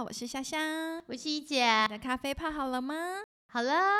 好，我是香香。我是一姐，你的咖啡泡好了吗？好了。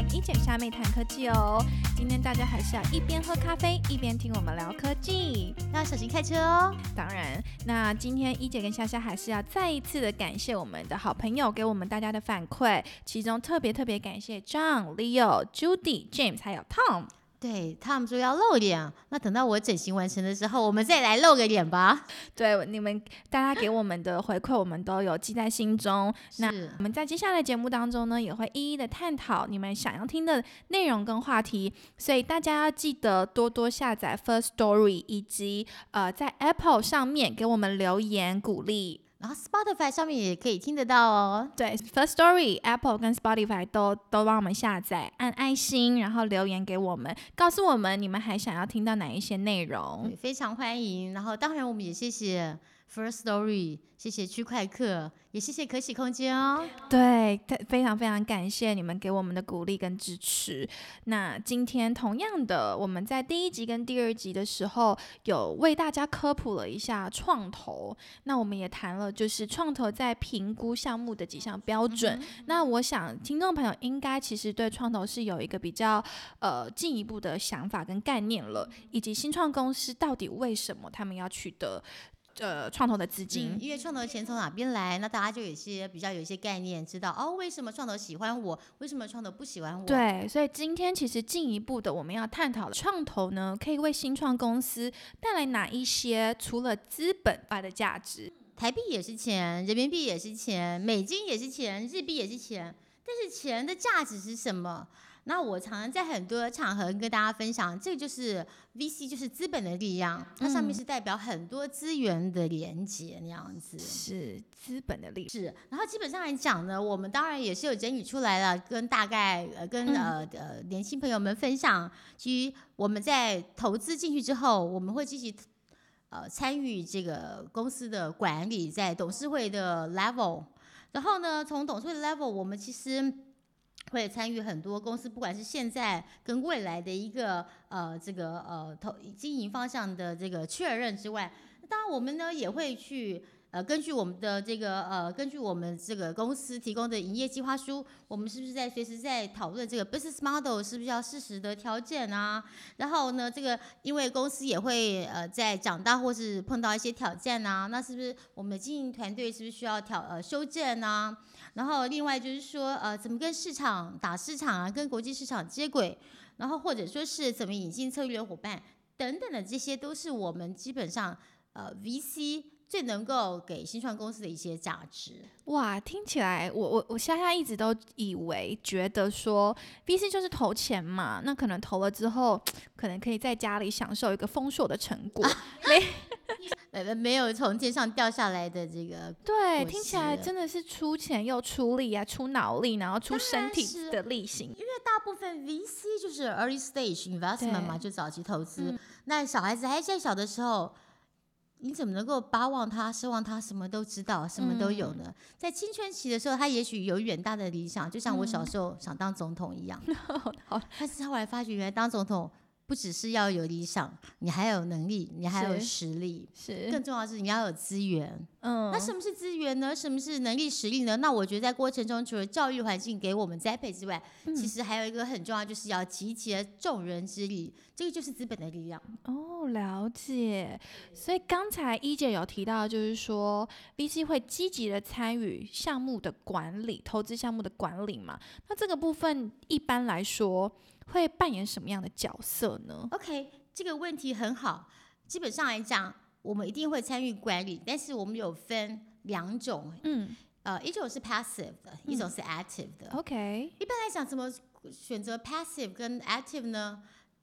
一姐虾妹谈科技哦。今天大家还是要一边喝咖啡一边听我们聊科技。要小心开车哦。当然，那今天一姐跟夏夏还是要再一次的感谢我们的好朋友给我们大家的反馈，其中特别特别感谢 John、Leo、Judy、James 还有 Tom。对他们说要露脸，那等到我整形完成的时候，我们再来露个脸吧。对，你们大家给我们的回馈，我们都有记在心中。那我们在接下来节目当中呢，也会一一的探讨你们想要听的内容跟话题，所以大家要记得多多下载 First Story，以及呃在 Apple 上面给我们留言鼓励。然后 Spotify 上面也可以听得到哦。对，First Story、Apple 跟 Spotify 都都帮我们下载，按爱心，然后留言给我们，告诉我们你们还想要听到哪一些内容。非常欢迎。然后当然我们也谢谢 First Story，谢谢区块客，也谢谢可喜空间哦。对，非非常非常感谢你们给我们的鼓励跟支持。那今天同样的，我们在第一集跟第二集的时候，有为大家科普了一下创投。那我们也谈了，就是创投在评估项目的几项标准。那我想听众朋友应该其实对创投是有一个比较呃进一步的想法跟概念了，以及新创公司到底为什么他们要取得呃创投的资金。嗯，因为创投的钱从哪边来，那大家就有一些比较有一些概念，知道哦，为什么创投喜欢我，为什么创投不喜欢我？，对，所以今天其实进一步的我们要探讨的创投呢，可以为新创公司带来哪一些除了资本外的价值？台币也是钱，人民币也是钱，美金也是钱，日币也是钱，但是钱的价值是什么？那我常常在很多场合跟大家分享，这个就是 VC，就是资本的力量，它上面嗯是代表很多资源的连接那样子。是资本的力量。是，然后基本上来讲呢，我们当然也是有整理出来了，跟大概呃跟嗯呃呃年轻朋友们分享。其实我们在投资进去之后，我们会积极呃参与这个公司的管理，在董事会的 level。然后呢，从董事会的 level，我们其实会参与很多公司，不管是现在跟未来的一个呃这个呃投经营方向的这个确认之外，当然我们呢也会去。呃，根据我们的这个呃，根据我们这个公司提供的营业计划书，我们是不是在随时在讨论这个 business model 是不是要适时的调整啊？然后呢，这个因为公司也会呃在长大或是碰到一些挑战啊，那是不是我们的经营团队是不是需要调呃修正啊？然后另外就是说呃，怎么跟市场打市场啊，跟国际市场接轨，然后或者说是怎么引进策略伙伴等等的，这些都是我们基本上呃 VC 最能够给新创公司的一些价值。哇，听起来我我我夏夏一直都以为觉得说 VC 就是投钱嘛，那可能投了之后，可能可以在家里享受一个丰硕的成果。没 没，没有从天上掉下来的这个，对，听起来真的是出钱又出力啊，出脑力，然后出身体的力行。因为大部分 VC 就是 early stage investment 嘛，就早期投资。那小孩子还在小的时候，你怎么能够巴望他、奢望他什么都知道、什么都有呢？在青春期的时候，他也许有远大的理想，就像我小时候想当总统一样。好，但是他后来发觉，原来当总统不只是要有理想，你还有能力，你还有实力，是，更重要的是你要有资源。嗯，那什么是资源呢？什么是能力实力呢？那我觉得在过程中，除了教育环境给我们栽培之外，嗯其实还有一个很重要，就是要集结众人之力，这个就是资本的力量。哦，了解。所以刚才一姐有提到，就是说 VC 会积极的参与项目的管理、投资项目的管理嘛？那这个部分一般来说会扮演什么样的角色呢？OK，这个问题很好。基本上来讲，我们一定会参与管理，但是我们有分两种，嗯呃，一种是 passive 的，一种是 active 的。，OK，一般来讲，怎么选择 passive 跟 active 呢？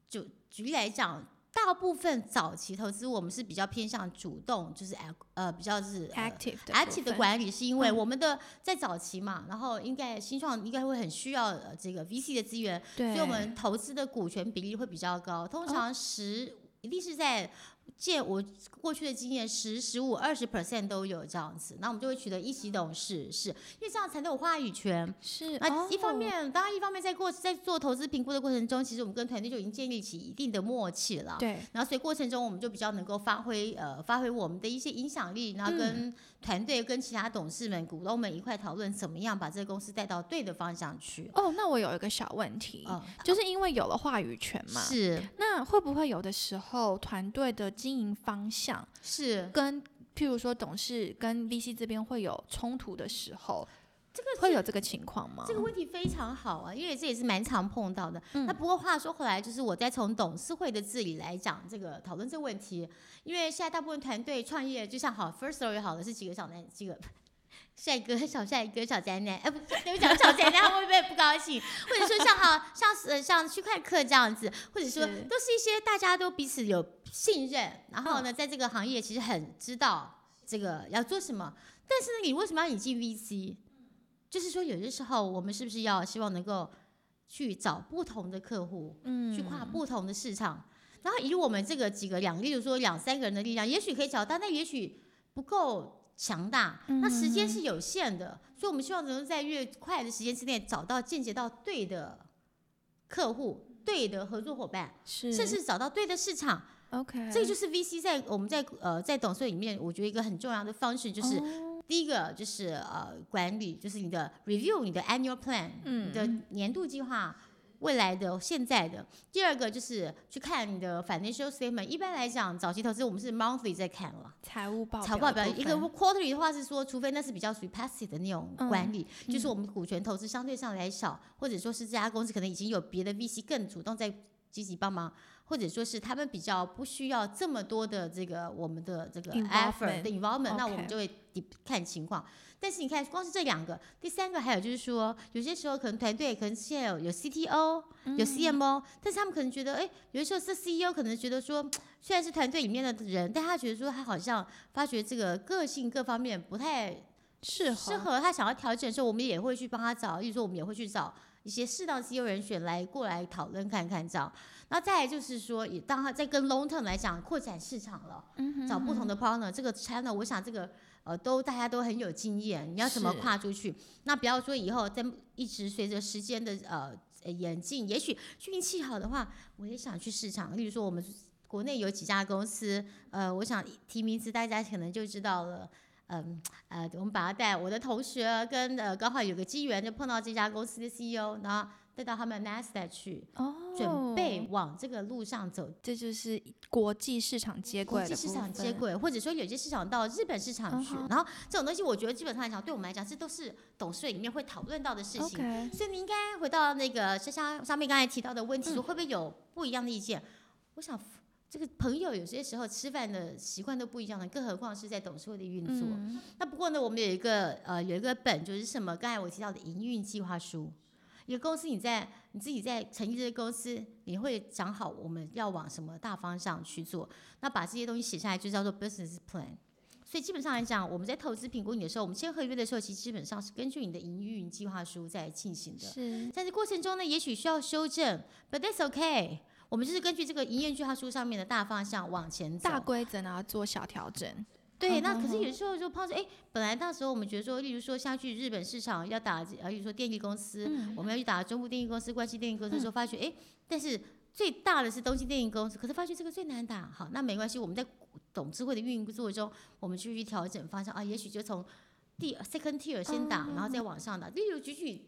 就举例来讲，大部分早期投资我们是比较偏向主动，就是呃比较是、呃 active 的 active 的管理，是因为嗯。我们的在早期嘛，然后应该新创应该会很需要呃这个 VC 的资源，所以我们投资的股权比例会比较高，通常十一定是在见我过去的经验，十、十五、二十 percent 都有这样子，那我们就会取得一席董事，是因为这样才能有话语权。是那一方哦面，当然一方面在过在做投资评估的过程中，其实我们跟团队就已经建立起一定的默契了。对，然后所以过程中我们就比较能够发挥呃发挥我们的一些影响力，然后嗯跟团队跟其他董事们、股东们一块讨论怎么样把这个公司带到对的方向去。哦，那我有一个小问题，嗯，就是因为有了话语权嘛，是那会不会有的时候团队的经营方向是，跟譬如说董事跟 VC 这边会有冲突的时候，这个会有这个情况吗？这个问题非常好啊，因为这也是蛮常碰到的。嗯那不过话说回来，就是我在从董事会的治理来讲，这个讨论这个问题，因为现在大部分团队创业，就像好 First Story 好的，是几个小男几个。帅哥、小帅哥、小宅男，哎、不，对不起，讲小宅男，他会不会不高兴？或者说像好像呃像区块客这样子，或者说是都是一些大家都彼此有信任，然后呢，在这个行业其实很知道这个要做什么。但是呢，你为什么要引进 VC？就是说，有些时候我们是不是要希望能够去找不同的客户，嗯。去跨不同的市场，然后以我们这个几个两，例如说两三个人的力量，也许可以找到，但也许不够强大，那时间是有限的，所以我们希望能够在越快的时间之内找到间接到对的客户、对的合作伙伴，是甚至找到对的市场。OK，这个就是 VC 在我们在呃在董事会里面，我觉得一个很重要的方式就是。哦第一个就是呃管理，就是你的 review 你的 annual plan，嗯你的年度计划，未来的、现在的。第二个就是去看你的 financial statement。一般来讲，早期投资我们是 monthly 在看了。财务报财报表一个 quarterly 的话是说，除非那是比较属于 passive 的那种嗯管理，就是我们股权投资相对上来少，或者说是这家公司可能已经有别的 VC 更主动在积极帮忙，或者说是他们比较不需要这么多的这个我们的这个 effort 的 involvement，那我们就会看情况。但是你看，光是这两个，第三个还有就是说，有些时候可能团队可能现在有有 CTO，有 CMO，、但是他们可能觉得，哎，有的时候是 CEO 可能觉得说，虽然是团队里面的人，但他觉得说他好像发觉这个个性各方面不太适适合他想要调整的时候，我们也会去帮他找，例如说我们也会去找一些适当 CEO 人选来过来讨论看看这样。然后再来就是说，也当他在跟 long term 来讲扩展市场了，嗯找不同的 partner，这个 channel 我想这个呃都大家都很有经验，你要怎么跨出去？那不要说以后在一直随着时间的呃呃演进，也许运气好的话，我也想去市场，例如说我们。国内有几家公司，呃，我想提名字，大家可能就知道了。嗯，呃，我们把他带我的同学跟呃，刚好有个机缘就碰到这家公司的 CEO，然后带到他们 NASDAQ 去，哦，准备往这个路上走，这就是国际市场接轨的国际市场接轨，或者说有些市场到日本市场去。嗯然后这种东西，我觉得基本上来讲，对我们来讲，这都是董事会里面会讨论到的事情。所以你应该回到那个像像上面刚才提到的问题，会不会有不一样的意见？我想这个朋友有些时候吃饭的习惯都不一样的，更何况是在董事会的运作。嗯那不过呢，我们有一个呃有一个本，就是什么？刚才我提到的营运计划书。一个公司你在你自己在成立这个公司，你会讲好我们要往什么大方向去做，那把这些东西写下来就叫做 business plan。所以基本上来讲，我们在投资评估你的时候，我们签合约的时候，其实基本上是根据你的营运计划书在进行的。是在这过程中呢，也许需要修正，but that's okay。我们就是根据这个营业计划书上面的大方向往前走。大规则，然后做小调整。对，那可是有时候就抛着，哎，本来那时候我们觉得说，例如说像去日本市场要打，呃，例如说电力公司，嗯我们要去打中部电力公司、关西电力公司的时候，发觉，哎，但是最大的是东京电力公司，可是发觉这个最难打。好，那没关系，我们在董事会的运作中，我们去去调整方向啊，也许就从第 second tier 先打，然后再往上打。例如举举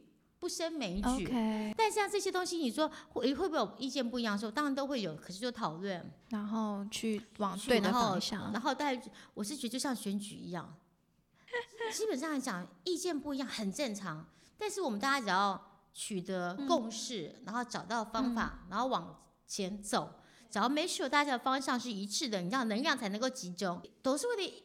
不胜枚举。OK，但像这些东西，你说会会不会有意见不一样的时候？当然都会有，可是就讨论。然后去往对的方向。然后但我是觉得就像选举一样，基本上来讲意见不一样很正常，但是我们大家只要取得嗯共识，然后找到方法，然后往前走，只要 make sure 大家的方向是一致的，你这样能量才能够集中。董事会的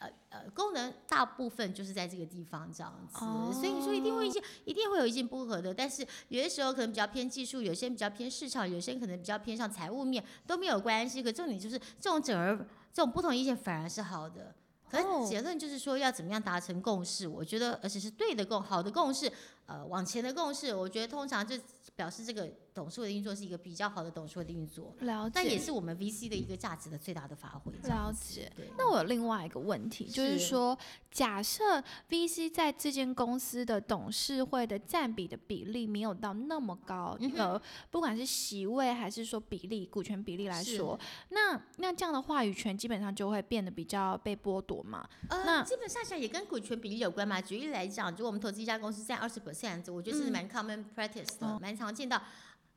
呃呃功能大部分就是在这个地方这样子，所以你说一定会一些一定会有意见不合的，但是有些时候可能比较偏技术，有些人比较偏市场，有些人可能比较偏向财务面都没有关系。可重点就是这种整而这种不同意见反而是好的。可结论就是说要怎么样达成共识，我觉得而且是对的共好的共识，呃往前的共识，我觉得通常就表示这个董事会的运作是一个比较好的董事会的运作，了解，但也是我们 VC 的一个价值的最大的发挥。了解。对，那我有另外一个问题，就是是说，假设 VC 在这间公司的董事会的占比的比例没有到那么高，嗯呃，不管是席位还是说比例、股权比例来说，那那这样的话语权基本上就会变得比较被剥夺嘛？呃，那基本上讲也跟股权比例有关嘛。举例来讲，如果我们投资一家公司占二十 percent，我觉得是嗯蛮 common practice 的，哦蛮、常见到。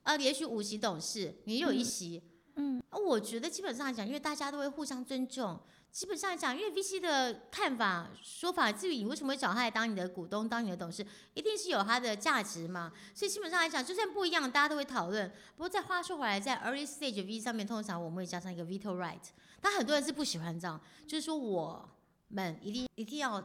呃，连续五席董事，你有一嗯席，嗯，呃我觉得基本上来讲，因为大家都会互相尊重。基本上来讲，因为 VC 的看法、说法，至于你为什么会找他来当你的股东、当你的董事，一定是有他的价值嘛。所以基本上来讲，就算不一样，大家都会讨论。不过再话说回来，在 early stage V 上面，通常我们会加上一个 veto right。但很多人是不喜欢这样，就是说我们一定一定要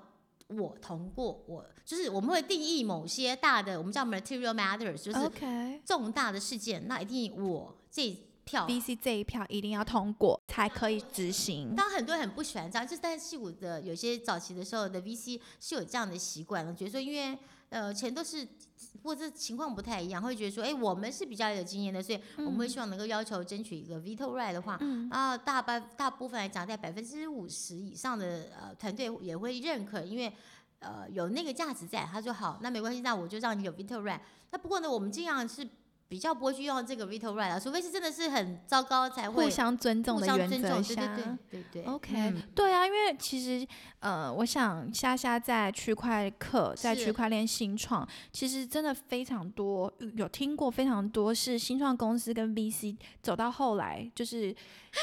我通过，我就是我们会定义某些大的，我们叫 material matters，就是。重大的事件，那一定我这一票 VC 这一票一定要通过才可以执行。当很多人很不喜欢这样，就但是戏骨的有些早期的时候的 VC 是有这样的习惯的，觉得说因为呃钱都是，不过这情况不太一样，会觉得说，哎，我们是比较有经验的，所以我们会希望能够要求争取一个 veto right 的话，嗯啊，大半大部分来讲，在百分之五十以上的呃团队也会认可，因为呃有那个价值在，他说好，那没关系，那我就让你有 veto right。那不过呢，我们尽量是比较不会去用这个 veto right 啊，除非是真的是很糟糕才会互相尊重的原则相尊重，对，对对对对。OK，、嗯对啊，因为其实呃，我想夏夏在区块课，在区块链新创，其实真的非常多，有听过非常多是新创公司跟 VC 走到后来，就是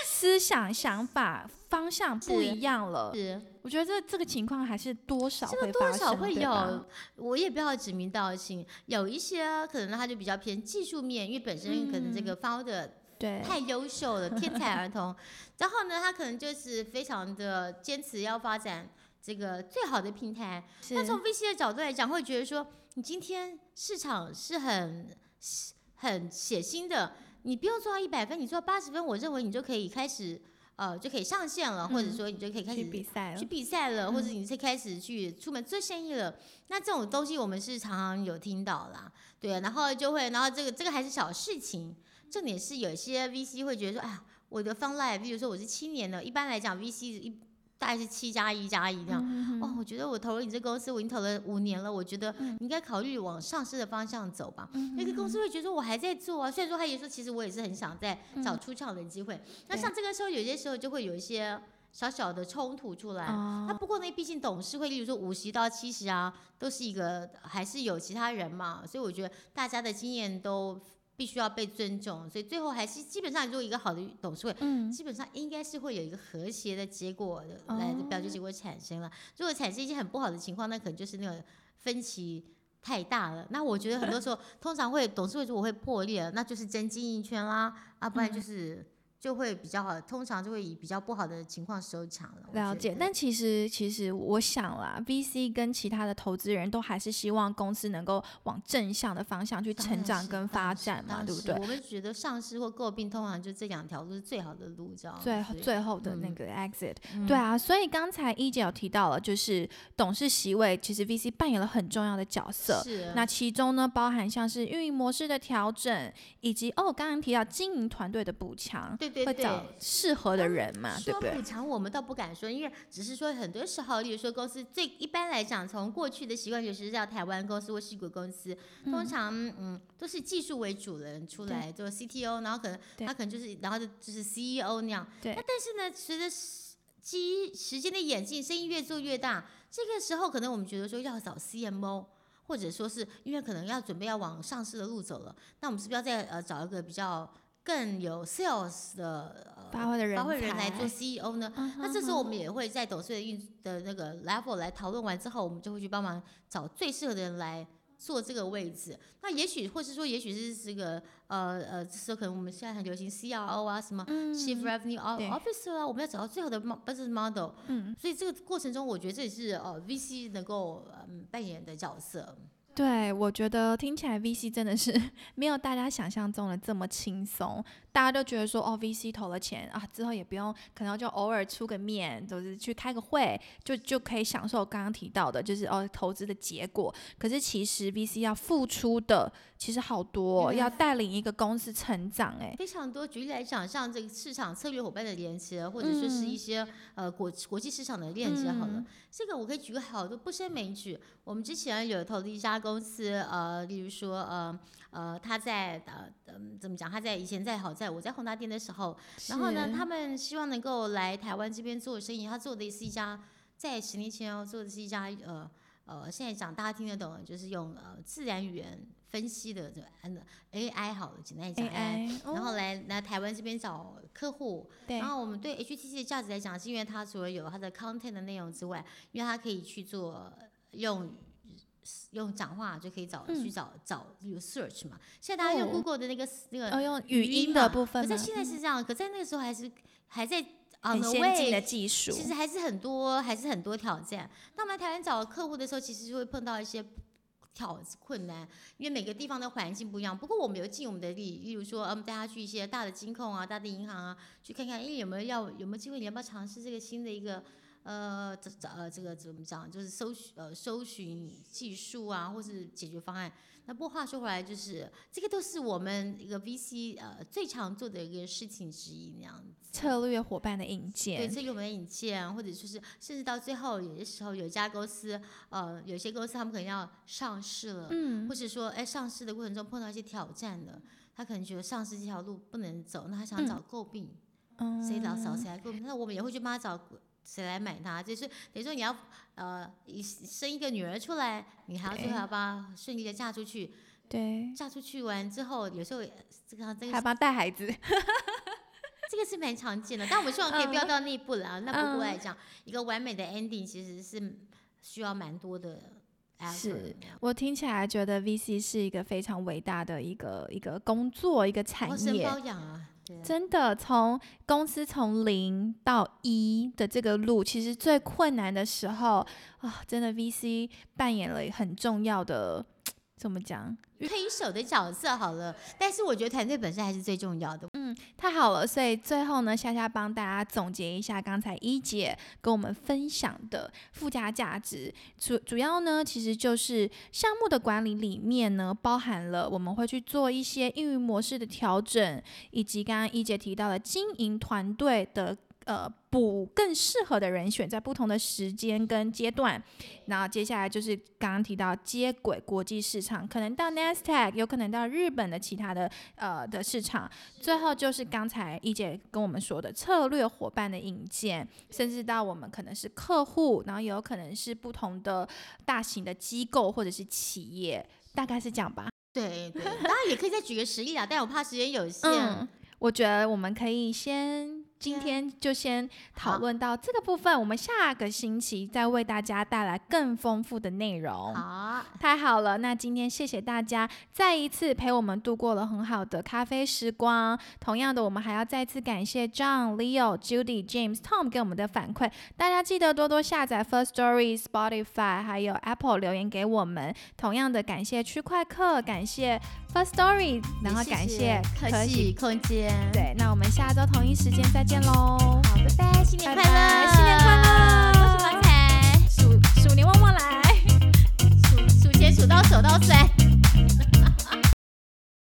思想、想法、方向不一样了。是我觉得这这个情况还是多少这个多少会有，我也不要指名道姓，有一些可能他就比较偏技术面，因为本身可能这嗯个 founder 对，太优秀了，天才儿童，然后呢，他可能就是非常的坚持要发展这个最好的平台。但从 VC 的角度来讲，会觉得说，你今天市场是很很血腥的，你不用做到一百分，你做到八十分，我认为你就可以开始呃就可以上线了，或者嗯。说你就可以开去始比赛了去，比赛了，或者嗯。你是开始去出门做生意了，那这种东西我们是常常有听到啦，对啊，然后就会，然后这个这个还是小事情，重点是有些 VC 会觉得说，哎呀，我的 fund life，比如说我是七年的，一般来讲 VC 一大概是七加一加一这样。嗯哦，我觉得我投了你这公司，我已经投了五年了，我觉得嗯你应该考虑往上市的方向走吧。嗯那个公司会觉得说我还在做啊，虽然说他也说其实我也是很想在找嗯出场的机会。那像这个时候，有些时候就会有一些小小的冲突出来。那哦，不过呢，毕竟董事会，例如说五十到七十啊，都是一个还是有其他人嘛，所以我觉得大家的经验都必须要被尊重，所以最后还是基本上，如果一个好的董事会，嗯，基本上应该是会有一个和谐的结果的来的表决结果产生了。如果产生一些很不好的情况，那可能就是那个分歧。太大了，那我觉得很多时候通常会董事会如果会破裂，那就是争经营圈啦，啊，不然就是就会比较好，通常就会以比较不好的情况收场了。了解，但其实其实我想啦，VC 跟其他的投资人都还是希望公司能够往正向的方向去成长跟发展嘛，对不对？我们觉得上市或购并通常就这两条路是最好的路，知道吗最最后的那嗯个 exit，、嗯对啊，所以刚才一姐有提到了，就是董事席位，其实 VC 扮演了很重要的角色。是那其中呢，包含像是运营模式的调整，以及哦，刚刚提到经营团队的补强，对对会找对。适合的人嘛，对不对说补？偿我们倒不敢说，因为只是说很多时候，例如说公司最一般来讲，从过去的习惯就是叫台湾公司或西国公司，通常嗯都是技术为主人出来做 CTO，然后可能他可能就是然后就就是 CEO 那样。对那但是呢，随着时机时间的演进，生意越做越大，这个时候可能我们觉得说要找 CMO。或者说是因为可能要准备要往上市的路走了，那我们是不是要再呃找一个比较更有 sales 的呃发挥的人发挥人来做 CEO 呢？嗯那这时候我们也会在董事会运的那个 level 来讨论完之后，我们就会去帮忙找最适合的人来做这个位置。那也许或是说，也许是这个呃呃，这时候可能我们现在很流行 CRO 啊，什么 Chief Revenue O- 嗯对 Officer 啊，我们要找到最好的 mo- business model。嗯，所以这个过程中，我觉得这也是呃 VC 能够嗯扮演的角色。对，我觉得听起来 VC 真的是 没有大家想象中的这么轻松。大家都觉得说，哦，VC 投了钱啊，之后也不用，可能就偶尔出个面，就是去开个会，就就可以享受刚刚提到的，就是哦投资的结果。可是其实 VC 要付出的其实好多，要带领一个公司成长，哎，非常多。举例来讲，像这个市场策略伙伴的连接，或者说是一些呃国国际市场的链接，好了，这个我可以举个好多不胜枚举。我们之前有投的一家公司，呃，例如说呃。呃，他在呃嗯怎么讲？他在以前在好在我在宏达店的时候，然后呢，他们希望能够来台湾这边做生意。他做的是一家在十年前哦，做的是一家呃呃，现在讲大家听得懂，就是用呃自然语言分析的这 AI 好了，简单讲 AI，然后来来台湾这边找客户。然后我们对 HTC 的价值来讲，是因为它除了有它的 content 的内容之外，因为它可以去做用。用讲话就可以找去找找有 search 嘛？现在大家用 Google 的那个那个用语音的部分，可是现在是这样，可在那个时候还是还在很先进的技术，其实还是很多还是很多挑战。那我们台湾找客户的时候，其实就会碰到一些挑困难，因为每个地方的环境不一样。不过我们有尽我们的力，例如说，嗯，带他去一些大的金控啊、大的银行啊，去看看，哎，有没有要有没有机会，你要不要尝试这个新的一个。呃，这这呃，这个怎么讲？就是搜寻呃搜寻技术啊，或是解决方案。那不过话说回来，就是这个都是我们一个 VC 呃最常做的一个事情之一，那样子。策略伙伴的引荐，对，策略伙伴引荐，或者就是甚至到最后，有些时候有一家公司，呃，有些公司他们可能要上市了，嗯，或者说哎上市的过程中碰到一些挑战了，他可能觉得上市这条路不能走，那他想找诟病，嗯，谁找找谁来诟病？那我们也会去帮他找。谁来买它？就是等于说你要呃，生一个女儿出来，你还要最后要帮顺利的嫁出去。对，嫁出去完之后，有时候这个这个还帮带孩子，这个是蛮常见的。但我们希望可以不要到那一步了。那不过来讲，一个完美的 ending 其实是需要蛮多的。是我听起来觉得 VC 是一个非常伟大的一个一个工作，一个产业。包养啊。真的，从公司从零到一的这个路，其实最困难的时候啊，真的 VC 扮演了很重要的。怎么讲？推手的角色好了，但是我觉得团队本身还是最重要的。嗯，太好了。所以最后呢，夏夏帮大家总结一下刚才一姐跟我们分享的附加价值。主主要呢，其实就是项目的管理里面呢，包含了我们会去做一些运营模式的调整，以及刚刚一姐提到的经营团队的。呃，补更适合的人选，在不同的时间跟阶段。然后接下来就是刚刚提到接轨国际市场，可能到 Nasdaq，有可能到日本的其他的呃的市场。最后就是刚才一姐跟我们说的策略伙伴的引荐，甚至到我们可能是客户，然后也有可能是不同的大型的机构或者是企业，大概是这样吧。对对，当然也可以再举个实例啊，但我怕时间有限。嗯，我觉得我们可以先。今天就先讨论到这个部分，我们下个星期再为大家带来更丰富的内容。好，太好了，那今天谢谢大家再一次陪我们度过了很好的咖啡时光。同样的，我们还要再次感谢 John、Leo、Judy、James、Tom 给我们的反馈。大家记得多多下载 First Story、Spotify 还有 Apple 留言给我们。同样的，感谢区块客，感谢 First Story，然后感谢可喜空间。对，那我们下周同一时间再见喽。好，拜拜，新年快乐，新年快乐，恭喜发财，鼠鼠年旺旺来，数钱数到手到酸。